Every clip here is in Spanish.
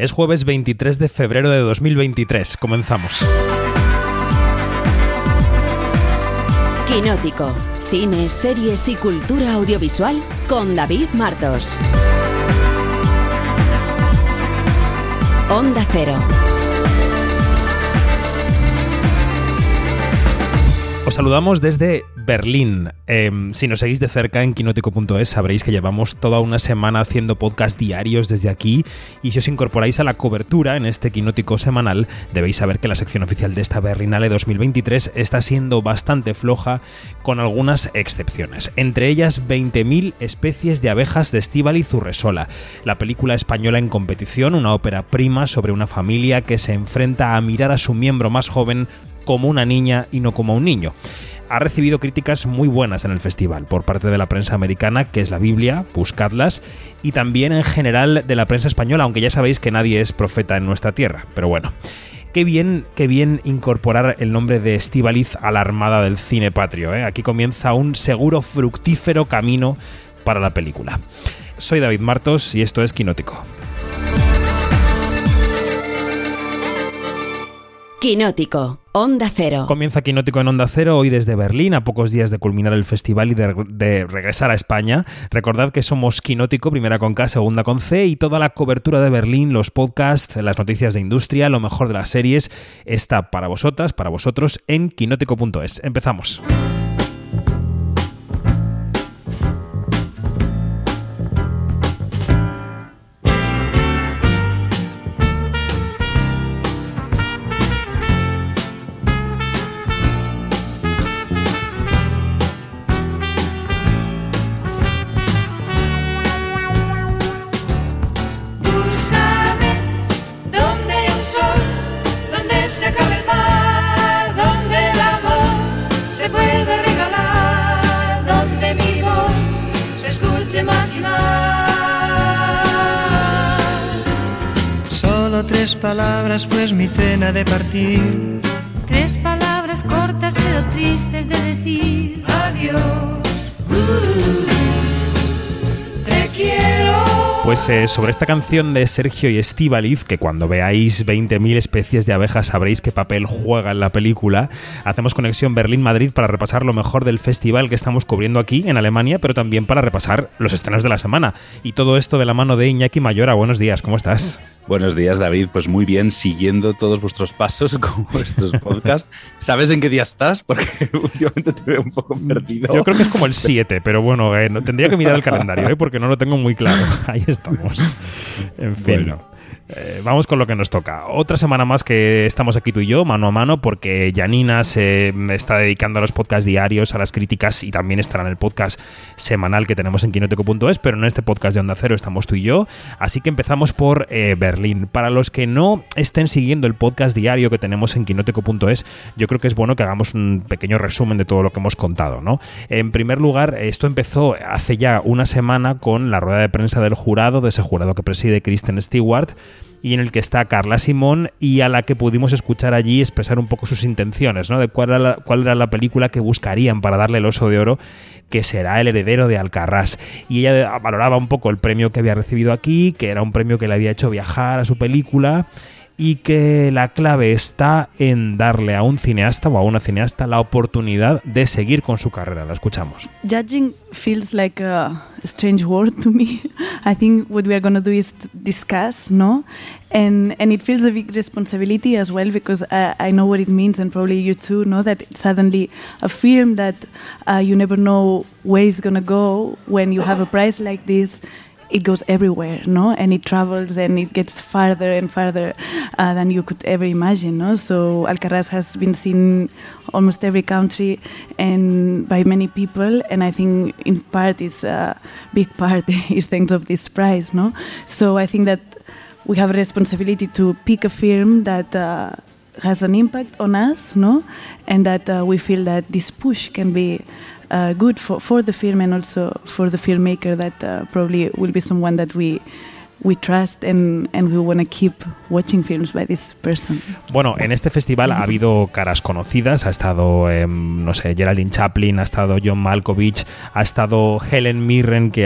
Es jueves 23 de febrero de 2023. Comenzamos. Quinótico. Cine, series y cultura audiovisual con David Martos. Onda Cero. Os saludamos desde Berlín. Em, si nos seguís de cerca en quinótico.es sabréis que llevamos toda una semana haciendo podcast diarios desde aquí y si os incorporáis a la cobertura en este quinótico semanal debéis saber que la sección oficial de esta Berlinale 2023 está siendo bastante floja con algunas excepciones. Entre ellas 20.000 especies de abejas de Estíbaliz Urresola, la película española en competición, una ópera prima sobre una familia que se enfrenta a mirar a su miembro más joven como una niña y no como un niño. Ha recibido críticas muy buenas en el festival por parte de la prensa americana, que es la Biblia, buscadlas, y también en general de la prensa española, aunque ya sabéis que nadie es profeta en nuestra tierra, pero bueno. Qué bien, qué bien incorporar el nombre de Estivaliz a la armada del cine patrio. ¿eh? Aquí comienza un seguro fructífero camino para la película. Soy David Martos y esto es Quinótico. Quinótico, Onda Cero. Comienza Quinótico en Onda Cero hoy desde Berlín, a pocos días de culminar el festival y de, regresar a España. Recordad que somos Quinótico, primera con K, segunda con C, y toda la cobertura de Berlín, los podcasts, las noticias de industria, lo mejor de las series, está para vosotras, para vosotros, en quinótico.es. Empezamos. Uh, te quiero. Pues eh, sobre esta canción de Sergio y Estíbaliz, que cuando veáis 20.000 especies de abejas sabréis qué papel juega en la película, hacemos conexión Berlín-Madrid para repasar lo mejor del festival que estamos cubriendo aquí en Alemania, pero también para repasar los estrenos de la semana. Y todo esto de la mano de Iñaki Mayora. Buenos días, ¿cómo estás? Buenos días, David. Pues muy bien, siguiendo todos vuestros pasos con vuestros podcasts. ¿Sabes en qué día estás? Porque últimamente te veo un poco perdido. Yo creo que es como el 7, pero bueno, eh, no- tendría que mirar el calendario, eh, porque no lo tengo muy claro. Ahí estamos. En fin. Bueno. Eh, vamos con lo que nos toca. Otra semana más que estamos aquí tú y yo, mano a mano, porque Janina se está dedicando a los podcasts diarios, a las críticas y también estará en el podcast semanal que tenemos en quinoteco.es, pero en este podcast de Onda Cero estamos tú y yo. Así que empezamos por eh, Berlín. Para los que no estén siguiendo el podcast diario que tenemos en quinoteco.es, yo creo que es bueno que hagamos un pequeño resumen de todo lo que hemos contado, ¿no? En primer lugar, esto empezó hace ya una semana con la rueda de prensa del jurado, de ese jurado que preside Kristen Stewart y en el que está Carla Simón y a la que pudimos escuchar allí expresar un poco sus intenciones, ¿no? De cuál era la, cuál era la película que buscarían para darle el oso de oro que será el heredero de Alcarrás. Y ella valoraba un poco el premio que había recibido aquí, que era un premio que le había hecho viajar a su película y que la clave está en darle a un cineasta o a una cineasta la oportunidad de seguir con su carrera. La escuchamos. Judging feels like a strange word to me. I think what we are going to do is to discuss, no? And and it feels a big responsibility as well because I, I know what it means and probably you too know that suddenly a film that uh, you never know where it's going to go when you have a prize like this it goes everywhere, no? And it travels and it gets farther and farther uh, than you could ever imagine, no? So Alcaraz has been seen almost every country and by many people, and I think in part is a big part is thanks of this prize, no? So I think that we have a responsibility to pick a film that. Uh, has an impact on us, no, and that uh, we feel that this push can be uh, good for, for the film and also for the filmmaker that uh, probably will be someone that we we trust and, and we want to keep watching films by this person. Bueno, en este festival ha habido caras conocidas. Ha estado, eh, no sé, Geraldine Chaplin, ha estado John Malkovich, ha estado Helen Mirren, que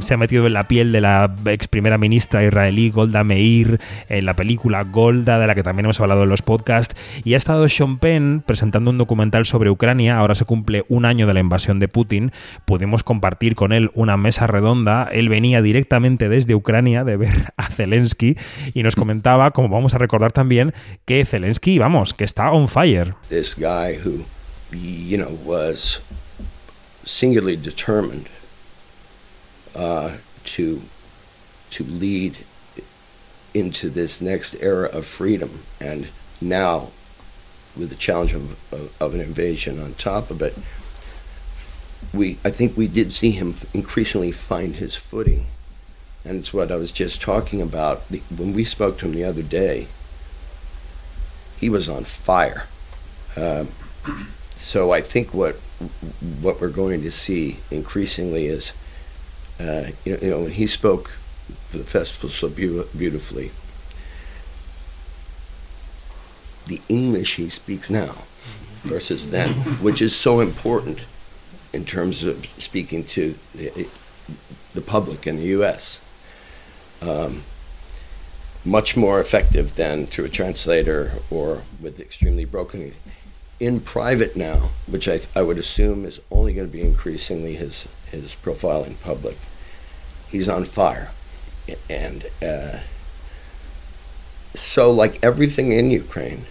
se ha metido en la piel de la ex primera ministra israelí Golda Meir, en la película Golda, de la que también hemos hablado en los podcasts. Y ha estado Sean Penn presentando un documental sobre Ucrania. Ahora se cumple un año de la invasión de Putin. Pudimos compartir con él una mesa redonda. Él venía directamente desde Ucrania de ver a Zelensky y nos comentaba, como vamos a recordar también, que Zelensky, vamos, que está on fire. this guy who, you know, was singularly determined uh, to to lead into this next era of freedom, and now with the challenge of, of, of an invasion on top of it, we I think we did see him increasingly find his footing, and it's what I was just talking about when we spoke to him the other day. He was on fire. Um, so I think what what we're going to see increasingly is, uh, you, know, you know, when he spoke for the festival so beau- beautifully, the English he speaks now versus then, which is so important in terms of speaking to the, the public in the U.S. Um, much more effective than through a translator or with extremely broken in private now, which I, I would assume is only going to be increasingly his, his profile in public. He's on fire. And uh, so, like everything in Ukraine,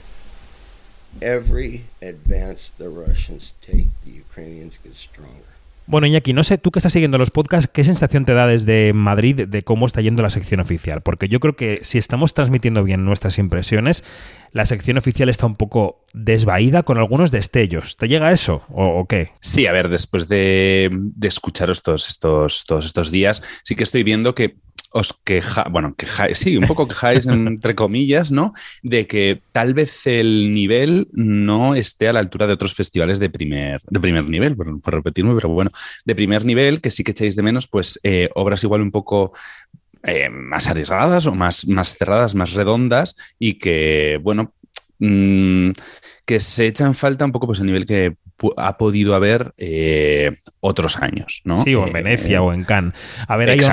every advance the Russians take, the Ukrainians get stronger. Bueno, Iñaki, no sé, tú que estás siguiendo los podcasts, ¿qué sensación te da desde Madrid de cómo está yendo la sección oficial? Porque yo creo que si estamos transmitiendo bien nuestras impresiones, la sección oficial está un poco desvaída con algunos destellos. ¿Te llega eso o, qué? Sí, a ver, después de, de escucharos estos, todos estos días, sí que estoy viendo que os queja, bueno, quejáis, sí, un poco quejáis entre comillas, ¿no? De que tal vez el nivel no esté a la altura de otros festivales de primer, de primer nivel, por, por repetirme, pero bueno, de primer nivel, que sí que echáis de menos, pues eh, obras igual un poco eh, más arriesgadas o más, más cerradas, más redondas y que, bueno, mm, que se echa en falta un poco pues el nivel que ha podido haber eh, otros años, ¿no? Sí, o en Eh, Venecia o en Cannes. A ver, hay ex-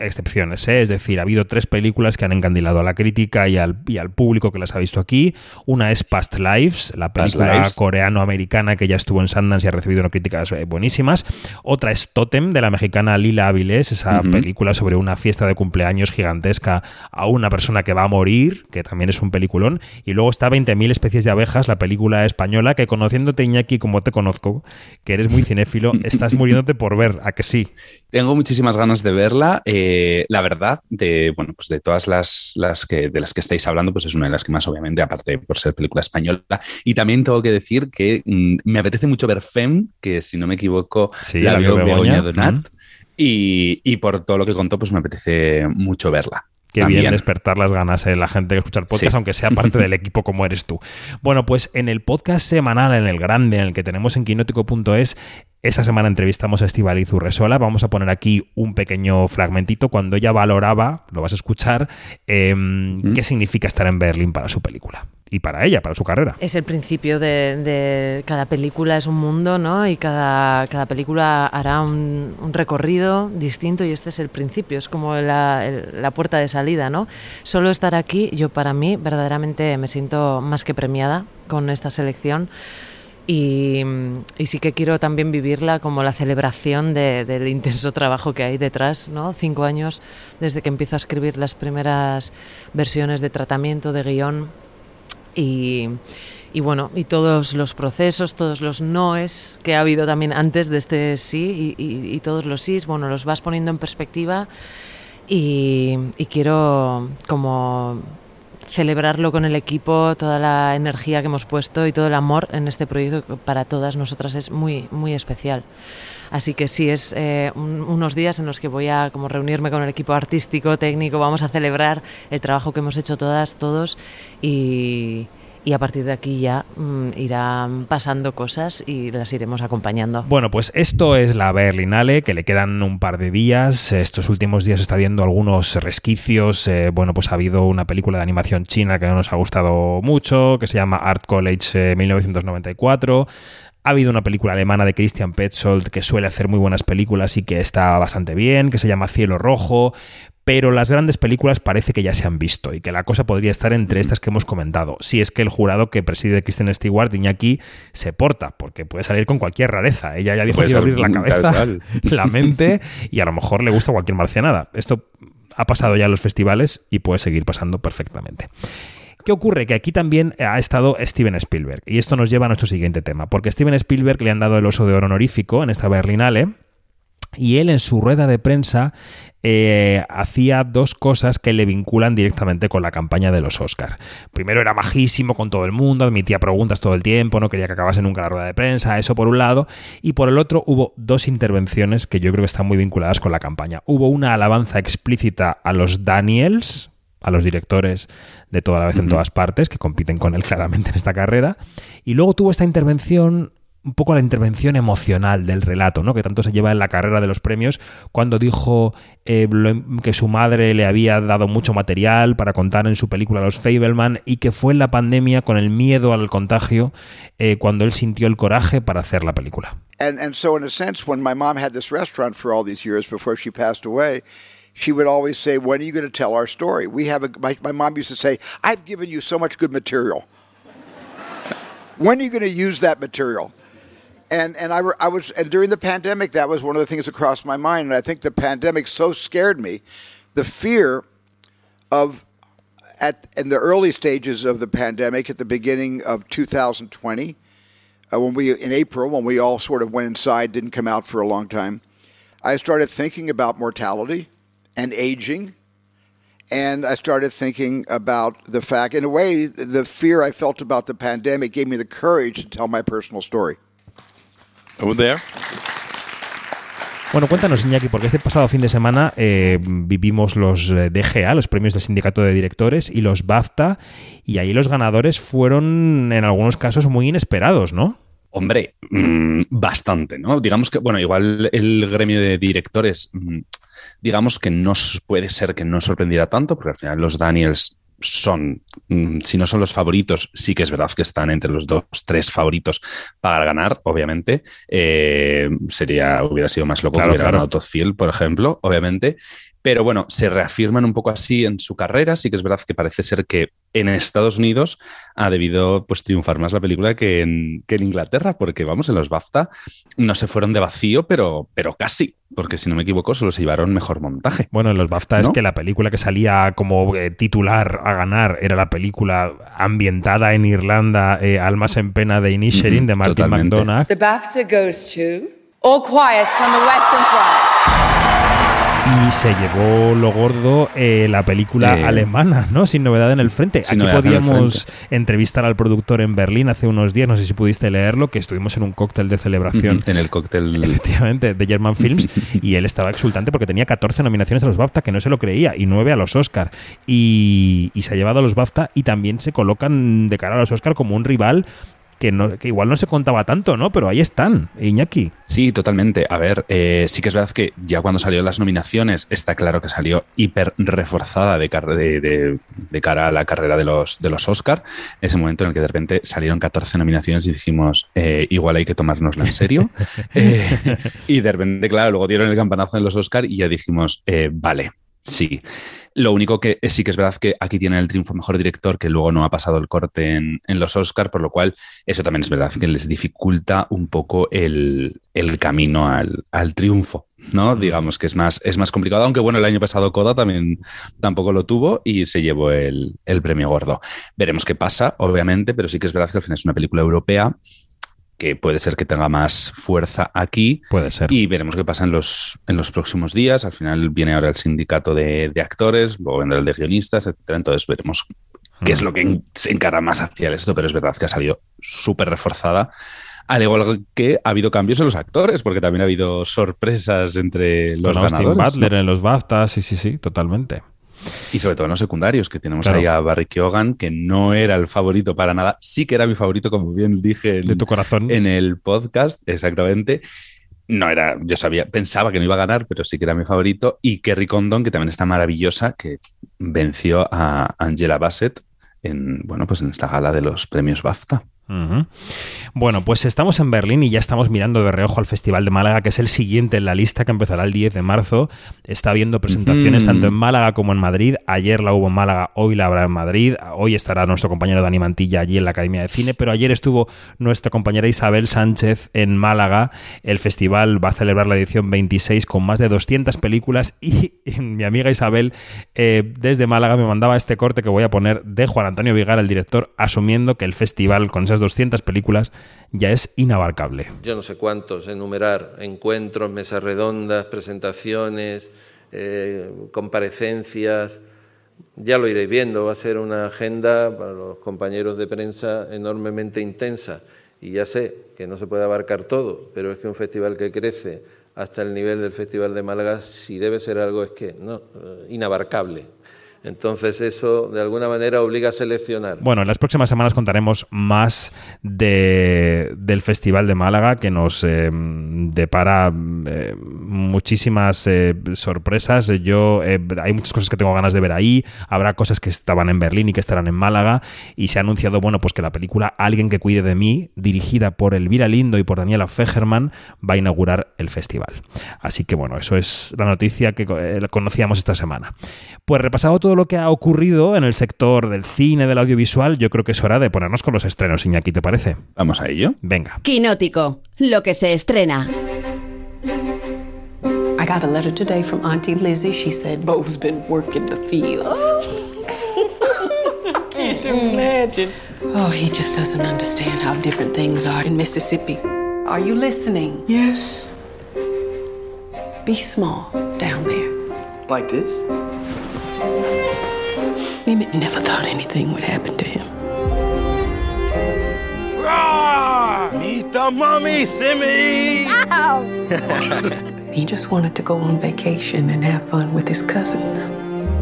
excepciones, ¿eh? es decir, ha habido tres películas que han encandilado a la crítica y al, y al público que las ha visto aquí. Una es Past Lives, la película coreano-americana que ya estuvo en Sundance y ha recibido unas críticas eh, buenísimas. Otra es Totem, de la mexicana Lila Avilés, esa película sobre una fiesta de cumpleaños gigantesca a una persona que va a morir, que también es un peliculón. Y luego está 20.000 especies de abejas, la película española, que conociéndote, Iñaki, como te conozco, que eres muy cinéfilo, estás muriéndote por ver, ¿a que sí? Tengo muchísimas ganas de verla. Eh, la verdad, de bueno, pues de todas las, las que de las que estáis hablando, pues es una de las que más, obviamente, aparte por ser película española. Y también tengo que decir que mm, me apetece mucho ver Fem, que si no me equivoco, Sí, la la vio Begoña Begoña. Donat. Mm. Y, y por todo lo que contó, pues me apetece mucho verla. Qué También. bien despertar las ganas en la gente que escucha el podcast, Sí. aunque sea parte del equipo como eres tú. Bueno, pues en el podcast semanal, en el grande, en el que tenemos en quinótico.es, esta semana entrevistamos a Estivaliz Urresola. Vamos a poner aquí un pequeño fragmentito cuando ella valoraba, lo vas a escuchar, em, qué significa estar en Berlín para su película y para ella, para su carrera. Es el principio de, de cada película, es un mundo, ¿no? Y cada, cada película hará un, un recorrido distinto y este es el principio, es como la, el- la puerta de salida, ¿no? Solo estar aquí, yo para mí verdaderamente me siento más que premiada con esta selección. Y, y sí que quiero también vivirla como la celebración de- del intenso trabajo que hay detrás, ¿no? Cinco años desde que empiezo a escribir las primeras versiones de tratamiento, de guion, y, bueno, y todos los procesos, todos los noes que ha habido también antes de este sí y, todos los sís, bueno, los vas poniendo en perspectiva y, y quiero como celebrarlo con el equipo, toda la energía que hemos puesto y todo el amor en este proyecto que para todas nosotras es muy, muy especial. Así que sí, es eh, un- unos días en los que voy a como reunirme con el equipo artístico, técnico, vamos a celebrar el trabajo que hemos hecho todas, todos y, y a partir de aquí ya mm, irán pasando cosas y las iremos acompañando. Bueno, pues esto es la Berlinale, que le quedan un par de días. Estos últimos días está viendo algunos resquicios. Eh, bueno, pues ha habido una película de animación china que no nos ha gustado mucho, que se llama Art College eh, 1994. Ha habido una película alemana de Christian Petzold que suele hacer muy buenas películas y que está bastante bien, que se llama Cielo Rojo, pero las grandes películas parece que ya se han visto y que la cosa podría estar entre estas que hemos comentado, si es que el jurado que preside Kristen Stewart, Iñaki, se porta, porque puede salir con cualquier rareza. Ella ya dijo que iba a abrir la cabeza, la mente y a lo mejor le gusta cualquier marcianada. Esto ha pasado ya en los festivales y puede seguir pasando perfectamente. ¿Qué ocurre? Que aquí también ha estado Steven Spielberg. Y esto nos lleva a nuestro siguiente tema. Porque a Steven Spielberg le han dado el oso de oro honorífico en esta Berlinale. Y él en su rueda de prensa eh, hacía dos cosas que le vinculan directamente con la campaña de los Oscar. Primero era majísimo con todo el mundo, admitía preguntas todo el tiempo, no quería que acabase nunca la rueda de prensa, eso por un lado. Y por el otro hubo dos intervenciones que yo creo que están muy vinculadas con la campaña. Hubo una alabanza explícita a los Daniels, a los directores de toda la vez en todas partes, que compiten con él claramente en esta carrera. Y luego tuvo esta intervención, un poco la intervención emocional del relato, ¿no? que tanto se lleva en la carrera de los premios, cuando dijo eh, lo- que su madre le había dado mucho material para contar en su película Los Fableman y que fue en la pandemia con el miedo al contagio eh, cuando él sintió el coraje para hacer la película. And and so in a sense, when my mom had this restaurant for all these years before she passed away, she would always say, "When are you going to tell our story?" We have a my, my mom used to say, "I've given you so much good material. when are you going to use that material?" And and I, I was and during the pandemic, that was one of the things that crossed my mind. And I think the pandemic so scared me, the fear of at in the early stages of the pandemic, at the beginning of 2020 uh, when we in April when we all sort of went inside, didn't come out for a long time, I started thinking about mortality and aging, and I started thinking about the fact, in a way, the fear I felt about the pandemic gave me the courage to tell my personal story. Bueno, cuéntanos, Iñaki, porque este pasado fin de semana eh, vivimos los eh, DGA, los premios del Sindicato de Directores, y los BAFTA, y ahí los ganadores fueron, en algunos casos, muy inesperados, ¿no? Hombre, mm, bastante, ¿no? Digamos que, bueno, igual el gremio de directores, mm, digamos que no puede ser que no sorprendiera tanto, porque al final los Daniels son, mm, si no son los favoritos, sí que es verdad que están entre los dos, tres favoritos para ganar, obviamente. Eh, sería, hubiera sido más loco Claro, que hubiera claro. ganado Todd Field, por ejemplo, obviamente. Pero bueno, se reafirman un poco así en su carrera. Sí que es verdad que parece ser que en Estados Unidos ha debido pues, triunfar más la película que en, que en Inglaterra, porque vamos, en los BAFTA no se fueron de vacío, pero, pero casi, porque si no me equivoco, solo se llevaron mejor montaje. Bueno, en los BAFTA es que la película que salía como eh, titular a ganar era la película ambientada en Irlanda, eh, Almas en Pena de Inisherin, de Martin totalmente. McDonagh. The BAFTA goes to All Quiet on the Western Front. Y se llevó lo gordo eh, la película Eh, alemana, ¿no? Sin novedad en el frente. Aquí en podíamos entrevistar al productor en Berlín hace unos días, no sé si pudiste leerlo, que estuvimos en un cóctel de celebración. En el cóctel. Efectivamente, de German Films, y él estaba exultante porque tenía 14 nominaciones a los BAFTA, que no se lo creía, y 9 a los Oscar. Y, y se ha llevado a los BAFTA y también se colocan de cara a los Oscar como un rival que, no, que igual no se contaba tanto, ¿no? Pero ahí están, Iñaki. Sí, totalmente. A ver, eh, sí que es verdad que ya cuando salieron las nominaciones, está claro que salió hiper reforzada de, de- de cara a la carrera de los, de los Oscar. Ese momento en el que de repente salieron 14 nominaciones y dijimos, eh, igual hay que tomárnosla en serio. Eh, y de repente, claro, luego dieron el campanazo en los Oscar y ya dijimos, eh, vale. Sí. Lo único que sí que es verdad que aquí tienen el triunfo mejor director, que luego no ha pasado el corte en, en los Oscar, por lo cual eso también es verdad que les dificulta un poco el, el camino al, al triunfo, ¿no? Digamos que es más, es más complicado, aunque bueno, el año pasado Coda también tampoco lo tuvo y se llevó el, el premio gordo. Veremos qué pasa, obviamente, pero sí que es verdad que al final es una película europea que puede ser que tenga más fuerza aquí Puede ser. y veremos qué pasa en los, en los próximos días. Al final viene ahora el sindicato de, de actores, luego vendrá el de guionistas, etcétera. Entonces veremos qué es lo que se encara más hacia esto, pero es verdad que ha salido súper reforzada. Al igual que ha habido cambios en los actores, porque también ha habido sorpresas entre los Con Austin ganadores. Butler ¿no? en los BAFTA, sí, sí, sí, totalmente. Y sobre todo en los secundarios, que tenemos Claro. ahí a Barry Keoghan, que no era el favorito para nada, sí que era mi favorito, como bien dije en, De tu corazón. en el podcast, exactamente. No era, yo sabía, pensaba que no iba a ganar, pero sí que era mi favorito. Y Kerry Condon, que también está maravillosa, que venció a Angela Bassett en, bueno, pues en esta gala de los premios BAFTA. Bueno, pues estamos en Berlín y ya estamos mirando de reojo al Festival de Málaga, que es el siguiente en la lista que empezará el 10 de marzo. Está habiendo presentaciones tanto en Málaga como en Madrid. Ayer la hubo en Málaga, hoy la habrá en Madrid. Hoy estará nuestro compañero Dani Mantilla allí en la Academia de Cine, pero ayer estuvo nuestra compañera Isabel Sánchez en Málaga. El festival va a celebrar la edición 26 con más de 200 películas y mi amiga Isabel eh, desde Málaga me mandaba este corte que voy a poner de Juan Antonio Vigar, el director, asumiendo que el festival con esas 200 películas ya es inabarcable. yo no sé cuántos, enumerar encuentros, mesas redondas, presentaciones, eh, comparecencias. Ya lo iréis viendo, va a ser una agenda para los compañeros de prensa enormemente intensa. Y ya sé que no se puede abarcar todo, pero es que un festival que crece hasta el nivel del Festival de Málaga, si debe ser algo, es que no, eh, inabarcable. Entonces eso de alguna manera obliga a seleccionar. Bueno, en las próximas semanas contaremos más de, del Festival de Málaga que nos eh, depara eh, muchísimas eh, sorpresas. Yo hay muchas cosas que tengo ganas de ver ahí. Habrá cosas que estaban en Berlín y que estarán en Málaga. Y se ha anunciado, bueno, pues que la película Alguien que cuide de mí, dirigida por Elvira Lindo y por Daniela Fegerman, va a inaugurar el festival. Así que bueno, eso es la noticia que conocíamos esta semana. Pues repasado todo lo que ha ocurrido en el sector del cine, del audiovisual, yo creo que es hora de ponernos con los estrenos, Iñaki, ¿te parece? Vamos a ello. Venga. Quinótico, lo que se estrena. I got a letter today from Auntie Lizzie. She said Bo's been working the fields. Can't imagine. Oh, he just doesn't understand how different things are in Mississippi. Are you listening? Yes. Be small down there. Like this? Emmett never thought anything would happen to him. Meet the mummy, Simmy! He just wanted to go on vacation and have fun with his cousins.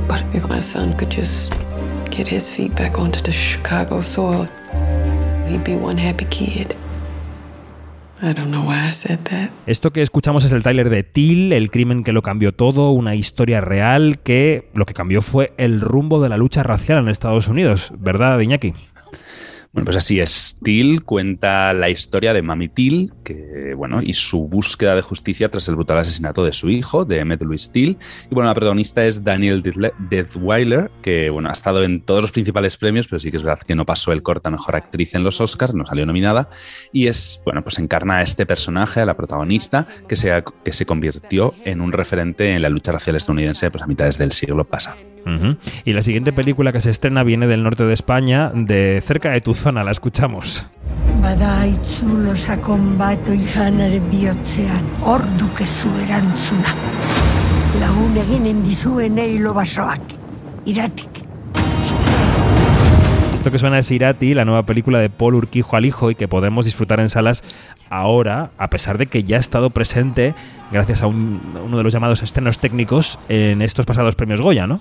But if my son could just get his feet back onto the Chicago soil, he'd be one happy kid. Esto que escuchamos es el tráiler de Till, el crimen que lo cambió todo, una historia real que lo que cambió fue el rumbo de la lucha racial en Estados Unidos, ¿verdad, Iñaki? Bueno, pues así es. Till cuenta la historia de Mami Till, que, bueno, y su búsqueda de justicia tras el brutal asesinato de su hijo, de Emmett Louis Till. Y bueno, la protagonista es Daniel Detweiler, que, bueno, ha estado en todos los principales premios, pero sí que es verdad que no pasó el corte a mejor actriz en los Oscars, no salió nominada. Y es, bueno, pues encarna a este personaje, a la protagonista, que se, que se convirtió en un referente en la lucha racial estadounidense pues, a mitades del siglo pasado. Y la siguiente película que se estrena viene del norte de España, de cerca de tu zona, la escuchamos. Lagun eginen dizuenei iratik. Esto que suena es Irati, la nueva película de Paul Urquijo al hijo y que podemos disfrutar en salas ahora, a pesar de que ya ha estado presente gracias a, un- uno de los llamados estrenos técnicos en estos pasados premios Goya, ¿no?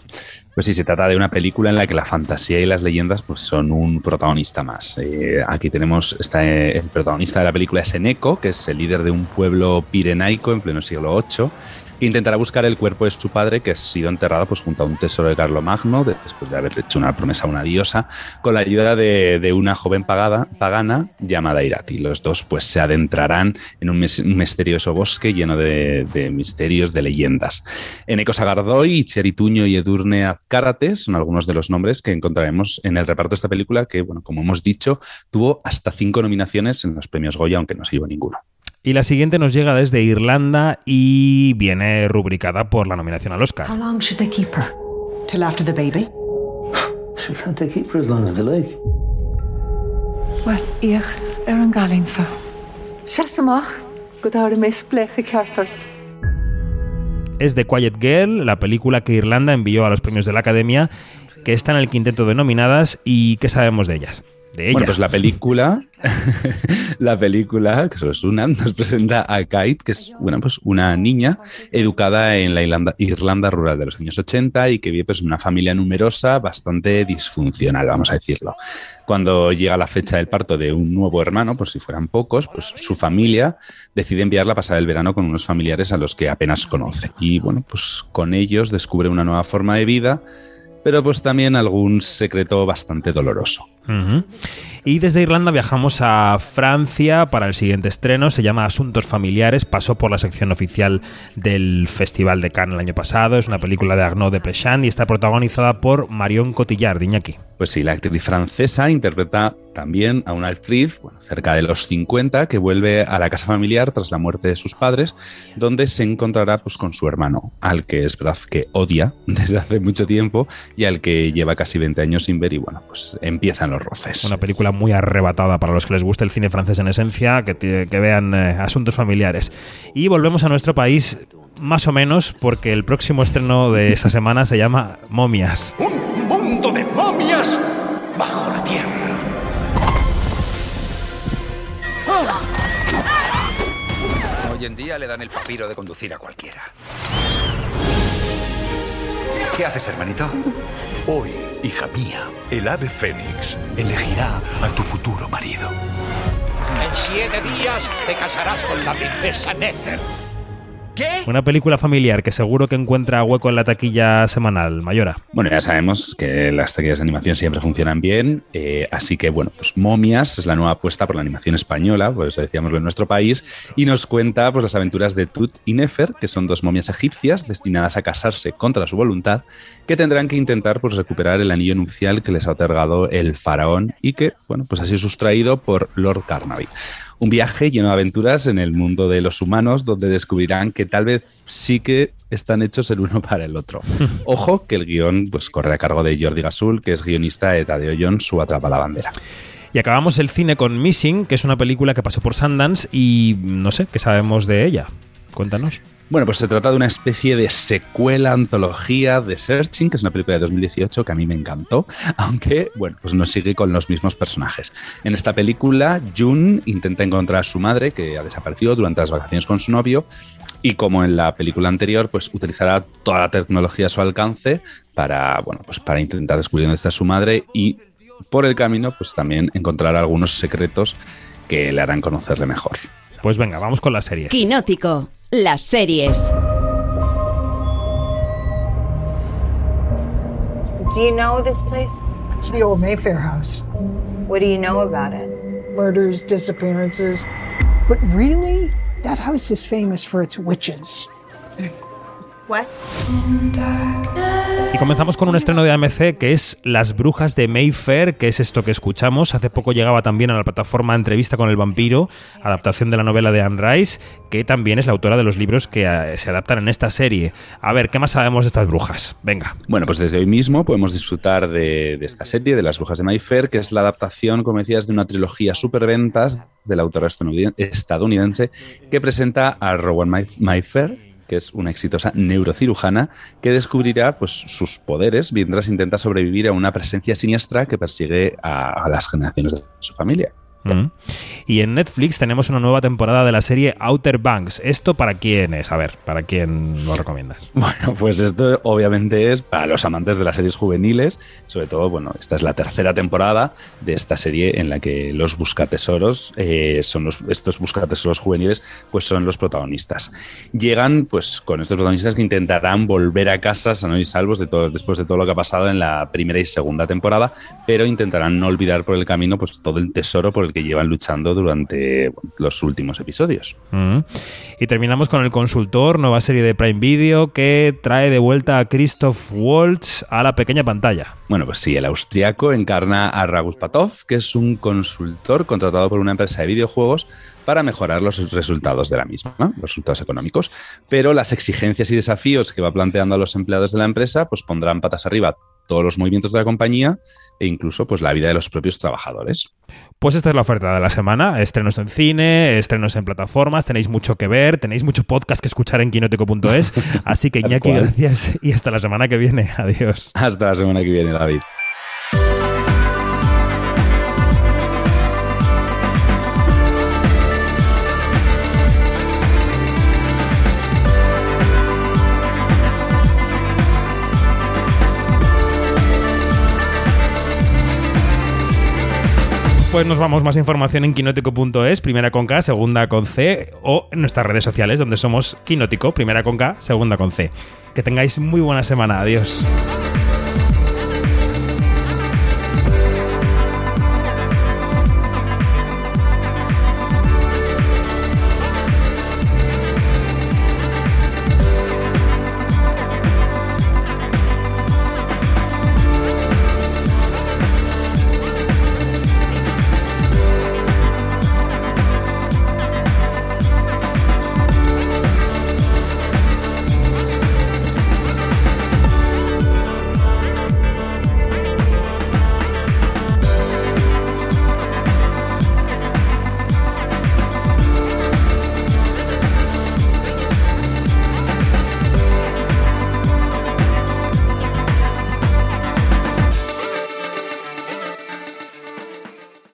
Pues sí, se trata de una película en la que la fantasía y las leyendas pues, son un protagonista más. Eh, aquí tenemos, está, eh, el protagonista de la película es Eneco, que es el líder de un pueblo pirenaico en pleno siglo VIII, intentará buscar el cuerpo de su padre, que ha sido enterrado pues, junto a un tesoro de Carlomagno, de- después de haber hecho una promesa a una diosa, con la ayuda de, de una joven pagada- pagana llamada Irati. Los dos pues, se adentrarán en un, mis- un misterioso bosque lleno de, de misterios, de leyendas. Eneco Sagardoy, Cherituño y Edurne Azcárate son algunos de los nombres que encontraremos en el reparto de esta película, que, bueno, como hemos dicho, tuvo hasta cinco nominaciones en los premios Goya, aunque no se llevó ninguno. Y la siguiente nos llega desde Irlanda y viene rubricada por la nominación al Oscar. How long should they keep her? Till after the baby? She can't take keep her as long as they like. Wel, ich er an galinsa. Seasamach, go dáir mé spleche ceartart. Es The Quiet Girl, la película que Irlanda envió a los premios de la Academia, que está en el quinteto de nominadas y ¿qué sabemos de ellas? de ella. Bueno, pues la película, la película, que solo es una, nos presenta a Kate, que es bueno, pues una niña educada en la Irlanda, Irlanda rural de los años 80 y que vive pues, una familia numerosa bastante disfuncional, vamos a decirlo. Cuando llega la fecha del parto de un nuevo hermano, por si fueran pocos, pues su familia decide enviarla a pasar el verano con unos familiares a los que apenas conoce. Y bueno, pues con ellos descubre una nueva forma de vida, pero pues también algún secreto bastante doloroso. Y desde Irlanda viajamos a Francia para el siguiente estreno. Se llama Asuntos Familiares. Pasó por la sección oficial del Festival de Cannes el año pasado. Es una película de Arnaud de Plechan y está protagonizada por Marion Cotillard, Iñaki. Pues sí, la actriz francesa interpreta también a una actriz bueno, cerca de los 50 que vuelve a la casa familiar tras la muerte de sus padres, donde se encontrará pues, con su hermano, al que es verdad que odia desde hace mucho tiempo y al que lleva casi 20 años sin ver y bueno, pues empiezan los roces. Una película muy arrebatada para los que les guste el cine francés en esencia, que, que vean eh, asuntos familiares. Y volvemos a nuestro país, más o menos, porque el próximo estreno de esta semana se llama Momias. Día le dan el papiro de conducir a cualquiera. ¿Qué haces, hermanito? Hoy, hija mía, el ave fénix elegirá a tu futuro marido. En siete días te casarás con la princesa Nether. Una película familiar que seguro que encuentra hueco en la taquilla semanal, Mayora. Bueno, ya sabemos que las taquillas de animación siempre funcionan bien, eh, así que bueno, pues Momias es la nueva apuesta por la animación española, pues decíamoslo en nuestro país, y nos cuenta pues las aventuras de Tut y Nefer, que son dos momias egipcias destinadas a casarse contra su voluntad, que tendrán que intentar pues recuperar el anillo nupcial que les ha otorgado el faraón y que, bueno, pues ha sido sustraído por Lord Carnaby. Un viaje lleno de aventuras en el mundo de los humanos, donde descubrirán que tal vez sí que están hechos el uno para el otro. Ojo que el guion pues, corre a cargo de Jordi Gasul, que es guionista de Tadeo Jones, su Atrapa la Bandera. Y acabamos el cine con Missing, que es una película que pasó por Sundance y no sé, ¿qué sabemos de ella? Cuéntanos. Bueno, pues se trata de una especie de secuela, antología de Searching, que es una película de 2018 que a mí me encantó, aunque, bueno, pues no sigue con los mismos personajes. En esta película, June intenta encontrar a su madre, que ha desaparecido durante las vacaciones con su novio, y como en la película anterior, pues utilizará toda la tecnología a su alcance para, bueno, pues para intentar descubrir dónde está su madre y por el camino, pues también encontrar algunos secretos que le harán conocerle mejor. Pues venga, vamos con las series. Quinótico, las series. Do you know this place? It's the old Mayfair house. What do you know about it? Murders, disappearances. But really, that house is famous for its witches. What? Y comenzamos con un estreno de AMC que es Las Brujas de Mayfair, que es esto que escuchamos. Hace poco llegaba también a la plataforma Entrevista con el Vampiro, adaptación de la novela de Anne Rice, que también es la autora de los libros que eh, se adaptan en esta serie. A ver, ¿qué más sabemos de estas brujas? Venga. Bueno, pues desde hoy mismo podemos disfrutar de, de esta serie, de Las Brujas de Mayfair, que es la adaptación, como decías, de una trilogía superventas de la autora estadounid- estadounidense que presenta a Rowan Mayf- Mayfair, que es una exitosa neurocirujana que descubrirá pues, sus poderes mientras intenta sobrevivir a una presencia siniestra que persigue a, a las generaciones de su familia. Mm. Y en Netflix tenemos una nueva temporada de la serie Outer Banks. ¿Esto para quién es? A ver, ¿para quién lo recomiendas? Bueno, pues esto obviamente es para los amantes de las series juveniles, sobre todo, bueno, esta es la tercera temporada de esta serie en la que los buscatesoros eh, son los, estos buscatesoros juveniles, pues son los protagonistas. Llegan, pues, con estos protagonistas que intentarán volver a casa sanos y salvos de todo, después de todo lo que ha pasado en la primera y segunda temporada, pero intentarán no olvidar por el camino, pues, todo el tesoro por el que llevan luchando durante bueno, los últimos episodios. Mm. Y terminamos con El Consultor, nueva serie de Prime Video que trae de vuelta a Christoph Waltz a la pequeña pantalla. Bueno, pues sí, el austriaco encarna a Ragus Patov, que es un consultor contratado por una empresa de videojuegos para mejorar los resultados de la misma, los resultados económicos. Pero las exigencias y desafíos que va planteando a los empleados de la empresa, pues pondrán patas arriba todos los movimientos de la compañía e incluso pues la vida de los propios trabajadores. Pues esta es la oferta de la semana. Estrenos en cine, estrenos en plataformas, tenéis mucho que ver, tenéis mucho podcast que escuchar en quinoteco.es. Así que Iñaki, gracias y hasta la semana que viene. Adiós. Hasta la semana que viene, David. Nos vamos, más información en quinótico.es, primera con K, segunda con C, o en nuestras redes sociales, donde somos Quinótico, primera con K, segunda con C. Que tengáis muy buena semana. Adiós.